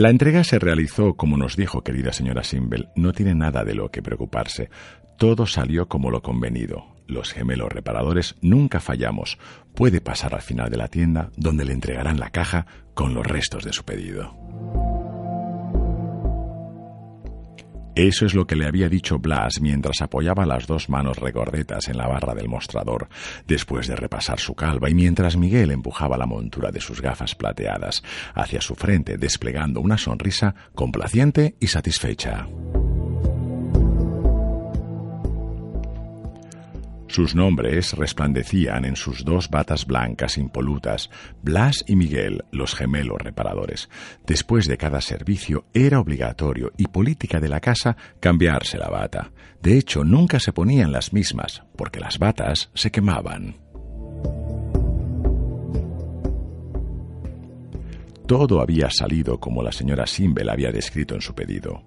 La entrega se realizó como nos dijo querida señora Simbel. No tiene nada de lo que preocuparse. Todo salió como lo convenido. Los gemelos reparadores nunca fallamos. Puede pasar al final de la tienda donde le entregarán la caja con los restos de su pedido. Eso es lo que le había dicho Blas mientras apoyaba las dos manos regordetas en la barra del mostrador, después de repasar su calva y mientras Miguel empujaba la montura de sus gafas plateadas hacia su frente, desplegando una sonrisa complaciente y satisfecha. Sus nombres resplandecían en sus dos batas blancas impolutas, Blas y Miguel, los gemelos reparadores. Después de cada servicio era obligatorio y política de la casa cambiarse la bata. De hecho, nunca se ponían las mismas, porque las batas se quemaban. Todo había salido como la señora Simbel había descrito en su pedido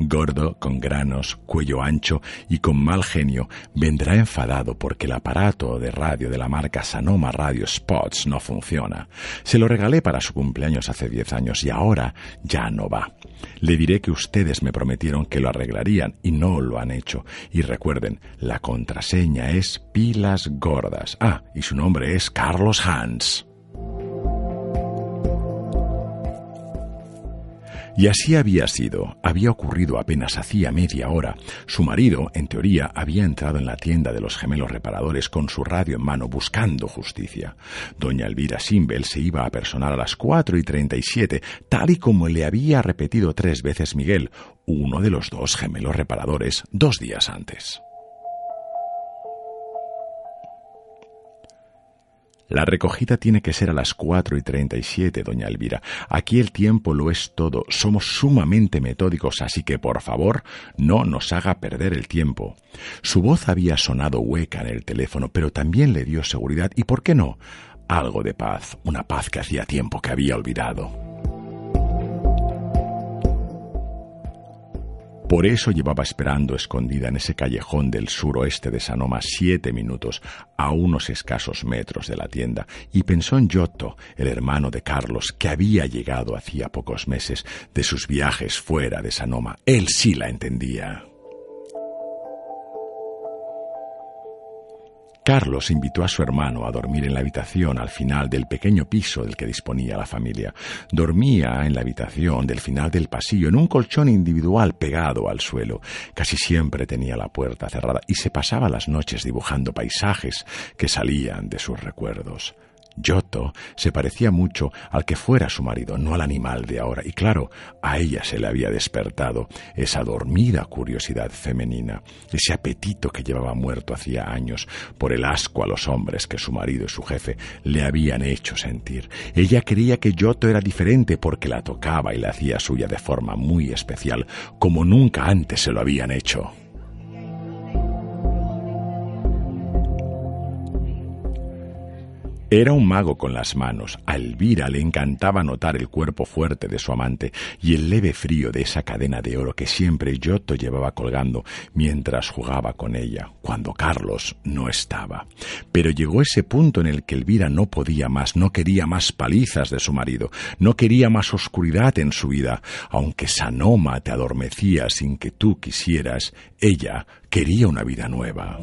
gordo, con granos, cuello ancho y con mal genio, vendrá enfadado porque el aparato de radio de la marca Sanoma Radio Spots no funciona. Se lo regalé para su cumpleaños hace diez años y ahora ya no va. Le diré que ustedes me prometieron que lo arreglarían y no lo han hecho. Y recuerden, la contraseña es pilas gordas. Ah, y su nombre es Carlos Hans. Y así había sido. Había ocurrido apenas hacía media hora. Su marido, en teoría, había entrado en la tienda de los gemelos reparadores con su radio en mano buscando justicia. Doña Elvira Simbel se iba a personar a las cuatro y treinta y siete, tal y como le había repetido tres veces Miguel, uno de los dos gemelos reparadores, dos días antes. La recogida tiene que ser a las cuatro y treinta y siete, doña Elvira. Aquí el tiempo lo es todo. Somos sumamente metódicos, así que por favor no nos haga perder el tiempo. Su voz había sonado hueca en el teléfono, pero también le dio seguridad y, ¿por qué no? Algo de paz, una paz que hacía tiempo que había olvidado. Por eso llevaba esperando escondida en ese callejón del suroeste de Sanoma siete minutos, a unos escasos metros de la tienda, y pensó en Giotto, el hermano de Carlos, que había llegado hacía pocos meses de sus viajes fuera de Sanoma. Él sí la entendía. Carlos invitó a su hermano a dormir en la habitación al final del pequeño piso del que disponía la familia. Dormía en la habitación del final del pasillo, en un colchón individual pegado al suelo. Casi siempre tenía la puerta cerrada y se pasaba las noches dibujando paisajes que salían de sus recuerdos. Giotto se parecía mucho al que fuera su marido, no al animal de ahora, y claro, a ella se le había despertado esa dormida curiosidad femenina, ese apetito que llevaba muerto hacía años por el asco a los hombres que su marido y su jefe le habían hecho sentir. Ella creía que Giotto era diferente porque la tocaba y la hacía suya de forma muy especial, como nunca antes se lo habían hecho. Era un mago con las manos. A Elvira le encantaba notar el cuerpo fuerte de su amante y el leve frío de esa cadena de oro que siempre Giotto llevaba colgando mientras jugaba con ella, cuando Carlos no estaba. Pero llegó ese punto en el que Elvira no podía más, no quería más palizas de su marido, no quería más oscuridad en su vida. Aunque Sanoma te adormecía sin que tú quisieras, ella quería una vida nueva.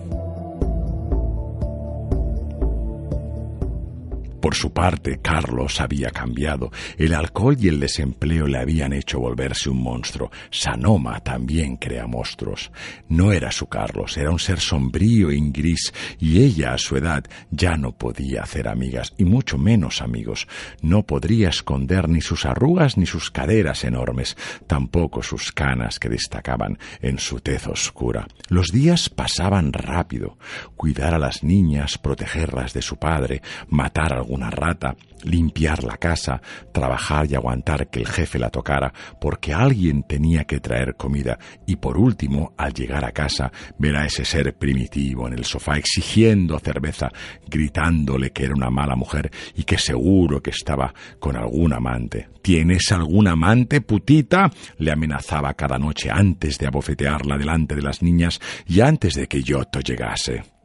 Por su parte, Carlos había cambiado. El alcohol y el desempleo le habían hecho volverse un monstruo. Sanoma también crea monstruos. No era su Carlos, era un ser sombrío y gris, y ella a su edad ya no podía hacer amigas, y mucho menos amigos. No podría esconder ni sus arrugas ni sus caderas enormes, tampoco sus canas que destacaban en su tez oscura. Los días pasaban rápido. Cuidar a las niñas, protegerlas de su padre, matar a algún una rata, limpiar la casa, trabajar y aguantar que el jefe la tocara, porque alguien tenía que traer comida, y por último, al llegar a casa, ver a ese ser primitivo en el sofá exigiendo cerveza, gritándole que era una mala mujer y que seguro que estaba con algún amante. ¿Tienes algún amante, putita? le amenazaba cada noche antes de abofetearla delante de las niñas y antes de que Yoto llegase.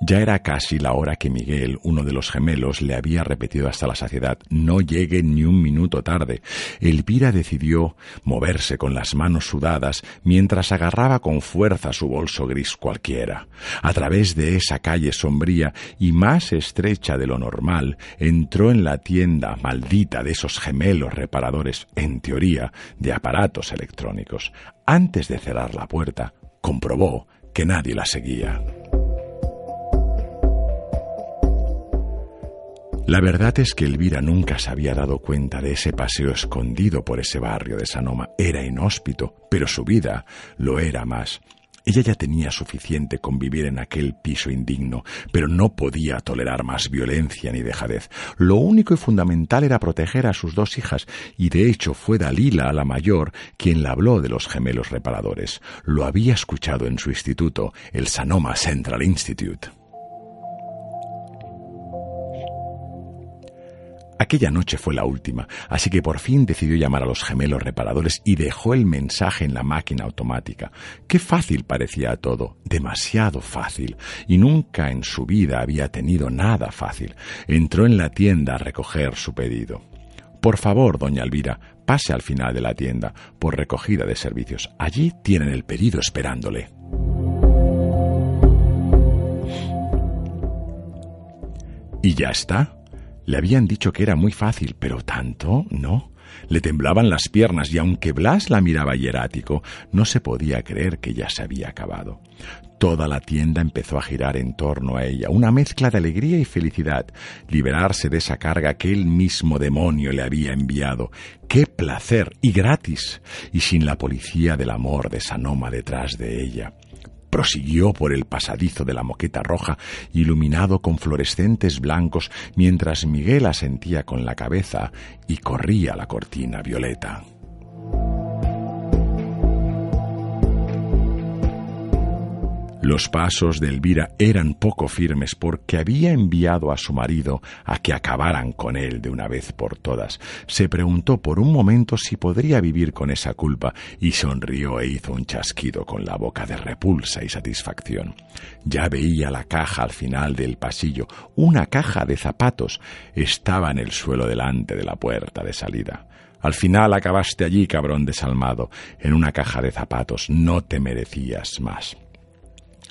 Ya era casi la hora que Miguel, uno de los gemelos, le había repetido hasta la saciedad no llegue ni un minuto tarde. Elvira decidió moverse con las manos sudadas mientras agarraba con fuerza su bolso gris cualquiera. A través de esa calle sombría y más estrecha de lo normal, entró en la tienda maldita de esos gemelos reparadores, en teoría, de aparatos electrónicos. Antes de cerrar la puerta, comprobó que nadie la seguía. La verdad es que Elvira nunca se había dado cuenta de ese paseo escondido por ese barrio de Sanoma. Era inhóspito, pero su vida lo era más. Ella ya tenía suficiente con vivir en aquel piso indigno, pero no podía tolerar más violencia ni dejadez. Lo único y fundamental era proteger a sus dos hijas, y de hecho fue Dalila, la mayor, quien le habló de los gemelos reparadores. Lo había escuchado en su instituto, el Sanoma Central Institute. Aquella noche fue la última, así que por fin decidió llamar a los gemelos reparadores y dejó el mensaje en la máquina automática. Qué fácil parecía todo, demasiado fácil, y nunca en su vida había tenido nada fácil. Entró en la tienda a recoger su pedido. Por favor, doña Elvira, pase al final de la tienda, por recogida de servicios. Allí tienen el pedido esperándole. ¿Y ya está? Le habían dicho que era muy fácil, pero tanto no. Le temblaban las piernas y aunque Blas la miraba hierático, no se podía creer que ya se había acabado. Toda la tienda empezó a girar en torno a ella, una mezcla de alegría y felicidad, liberarse de esa carga que el mismo demonio le había enviado. ¡Qué placer! Y gratis, y sin la policía del amor de Sanoma detrás de ella prosiguió por el pasadizo de la moqueta roja, iluminado con fluorescentes blancos, mientras Miguel asentía con la cabeza y corría la cortina violeta. Los pasos de Elvira eran poco firmes porque había enviado a su marido a que acabaran con él de una vez por todas. Se preguntó por un momento si podría vivir con esa culpa y sonrió e hizo un chasquido con la boca de repulsa y satisfacción. Ya veía la caja al final del pasillo, una caja de zapatos. Estaba en el suelo delante de la puerta de salida. Al final acabaste allí, cabrón desalmado, en una caja de zapatos. No te merecías más.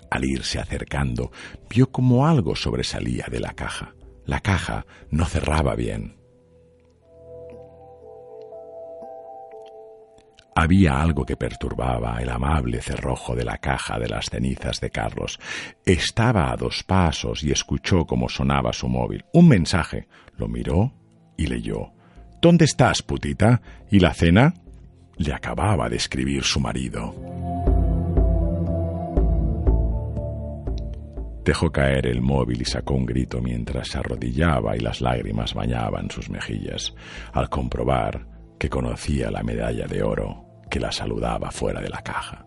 Al irse acercando, vio como algo sobresalía de la caja. La caja no cerraba bien. Había algo que perturbaba el amable cerrojo de la caja de las cenizas de Carlos. Estaba a dos pasos y escuchó cómo sonaba su móvil. Un mensaje. Lo miró y leyó. ¿Dónde estás, putita? ¿Y la cena? Le acababa de escribir su marido. Dejó caer el móvil y sacó un grito mientras se arrodillaba y las lágrimas bañaban sus mejillas, al comprobar que conocía la medalla de oro que la saludaba fuera de la caja.